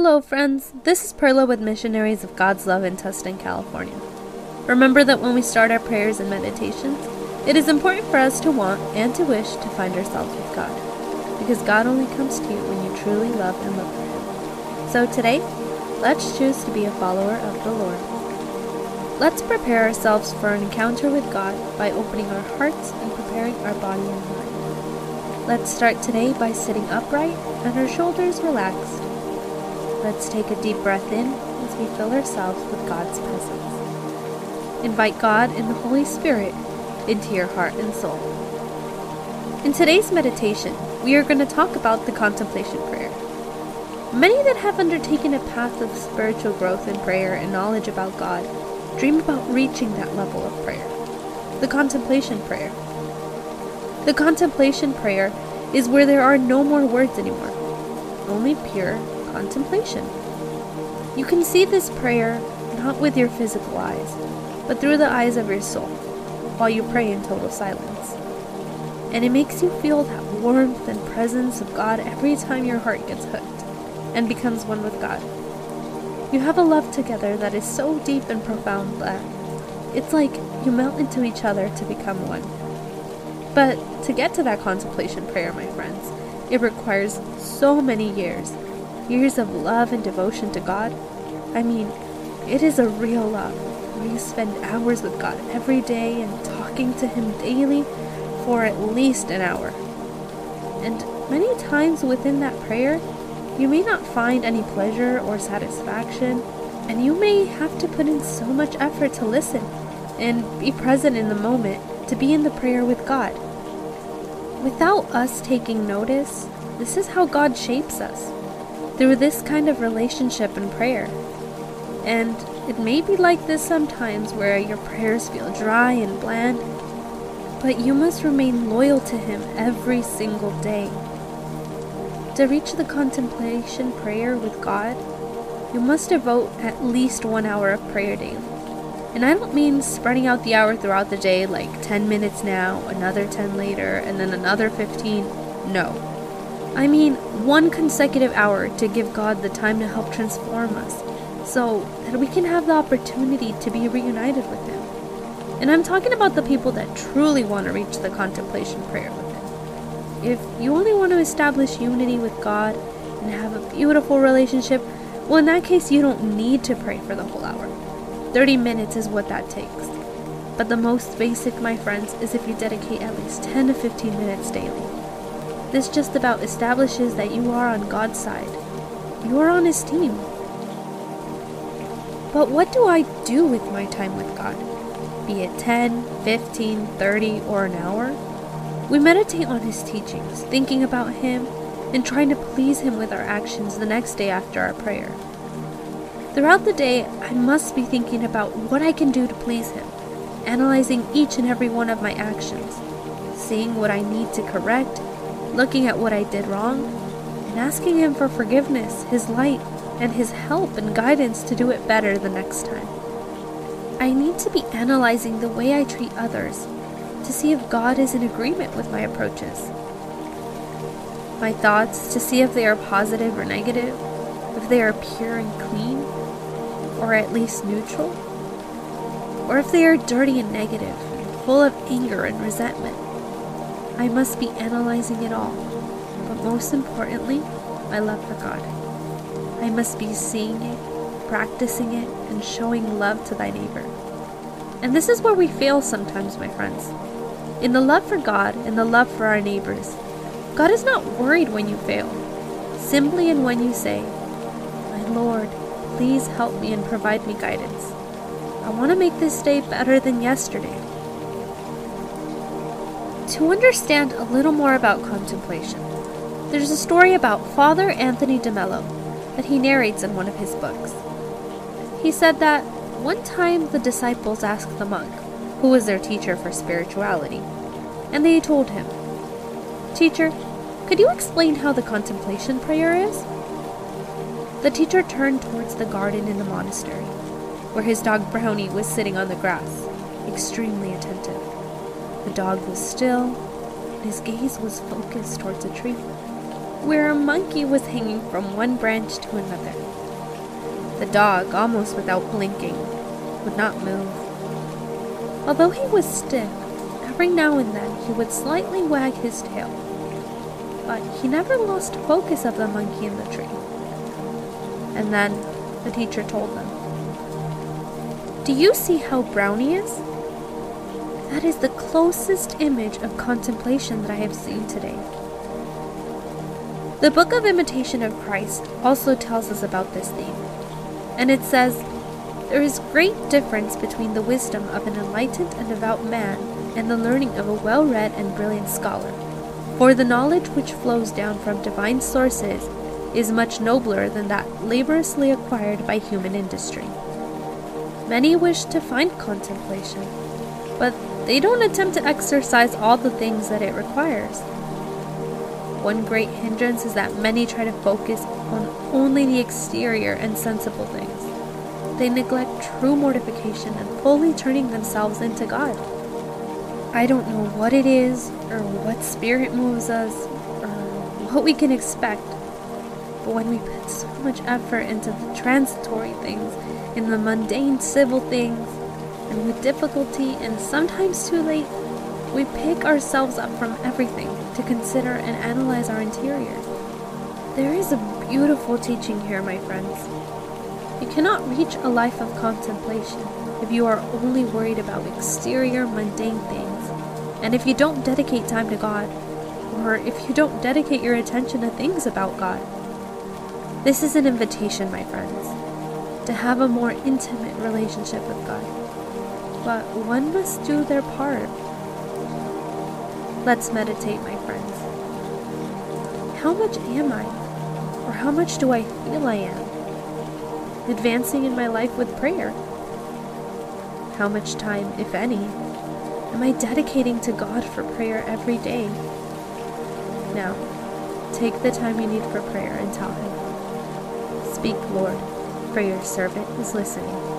Hello, friends. This is Perla with Missionaries of God's Love in Tustin, California. Remember that when we start our prayers and meditations, it is important for us to want and to wish to find ourselves with God, because God only comes to you when you truly love and look for Him. So today, let's choose to be a follower of the Lord. Let's prepare ourselves for an encounter with God by opening our hearts and preparing our body and mind. Let's start today by sitting upright and our shoulders relaxed. Let's take a deep breath in as we fill ourselves with God's presence. Invite God and the Holy Spirit into your heart and soul. In today's meditation, we are going to talk about the contemplation prayer. Many that have undertaken a path of spiritual growth in prayer and knowledge about God dream about reaching that level of prayer. The contemplation prayer. The contemplation prayer is where there are no more words anymore, only pure contemplation. You can see this prayer not with your physical eyes, but through the eyes of your soul, while you pray in total silence. And it makes you feel that warmth and presence of God every time your heart gets hooked and becomes one with God. You have a love together that is so deep and profound that it's like you melt into each other to become one. But to get to that contemplation prayer, my friends, it requires so many years years of love and devotion to God. I mean, it is a real love where you spend hours with God every day and talking to Him daily for at least an hour. And many times within that prayer, you may not find any pleasure or satisfaction, and you may have to put in so much effort to listen and be present in the moment to be in the prayer with God. Without us taking notice, this is how God shapes us through this kind of relationship and prayer. And it may be like this sometimes where your prayers feel dry and bland, but you must remain loyal to Him every single day. To reach the contemplation prayer with God, you must devote at least one hour of prayer daily. And I don't mean spreading out the hour throughout the day like 10 minutes now, another 10 later, and then another 15. No. I mean, one consecutive hour to give God the time to help transform us so that we can have the opportunity to be reunited with Him. And I'm talking about the people that truly want to reach the contemplation prayer with Him. If you only want to establish unity with God and have a beautiful relationship, well, in that case, you don't need to pray for the whole hour. 30 minutes is what that takes. But the most basic, my friends, is if you dedicate at least 10 to 15 minutes daily. This just about establishes that you are on God's side. You are on His team. But what do I do with my time with God? Be it 10, 15, 30, or an hour? We meditate on His teachings, thinking about Him, and trying to please Him with our actions the next day after our prayer. Throughout the day, I must be thinking about what I can do to please Him, analyzing each and every one of my actions, seeing what I need to correct, looking at what I did wrong, and asking Him for forgiveness, His light, and His help and guidance to do it better the next time. I need to be analyzing the way I treat others to see if God is in agreement with my approaches. My thoughts to see if they are positive or negative, if they are pure and clean, or at least neutral, or if they are dirty and negative, full of anger and resentment. I must be analyzing it all, but most importantly, my love for God. I must be seeing it, practicing it, and showing love to thy neighbor. And this is where we fail sometimes, my friends. In the love for God and the love for our neighbors, God is not worried when you fail, simply in when you say, My Lord, please help me and provide me guidance. I want to make this day better than yesterday. To understand a little more about contemplation, there's a story about Father Anthony de Mello that he narrates in one of his books. He said that one time the disciples asked the monk, who was their teacher for spirituality, and they told him, Teacher, could you explain how the contemplation prayer is? The teacher turned towards the garden in the monastery, where his dog Brownie was sitting on the grass, extremely attentive. The dog was still, and his gaze was focused towards a tree. where a monkey was hanging from one branch to another. The dog, almost without blinking, would not move. Although he was stiff, every now and then he would slightly wag his tail. But he never lost focus of the monkey in the tree. And then the teacher told them, Do you see how Brownie is? That is the closest image of contemplation that I have seen today. The book of Imitation of Christ also tells us about this theme, and it says, There is great difference between the wisdom of an enlightened and devout man and the learning of a well read and brilliant scholar. For the knowledge which flows down from divine sources is much nobler than that laboriously acquired by human industry. Many wish to find contemplation, but they don't attempt to exercise all the things that it requires. One great hindrance is that many try to focus on only the exterior and sensible things. They neglect true mortification and fully turning themselves into God. I don't know what it is, or what spirit moves us, or what we can expect, but when we put so much effort into the transitory things, in the mundane civil things, and with difficulty and sometimes too late, we pick ourselves up from everything to consider and analyze our interior. There is a beautiful teaching here, my friends. You cannot reach a life of contemplation if you are only worried about exterior, mundane things, and if you don't dedicate time to God, or if you don't dedicate your attention to things about God. This is an invitation, my friends, to have a more intimate relationship with God but one must do their part. Let's meditate, my friends. How much am I? Or how much do I feel I am? Advancing in my life with prayer. How much time, if any, am I dedicating to God for prayer every day? Now, take the time you need for prayer and tell Him. Speak, Lord, for your servant is listening.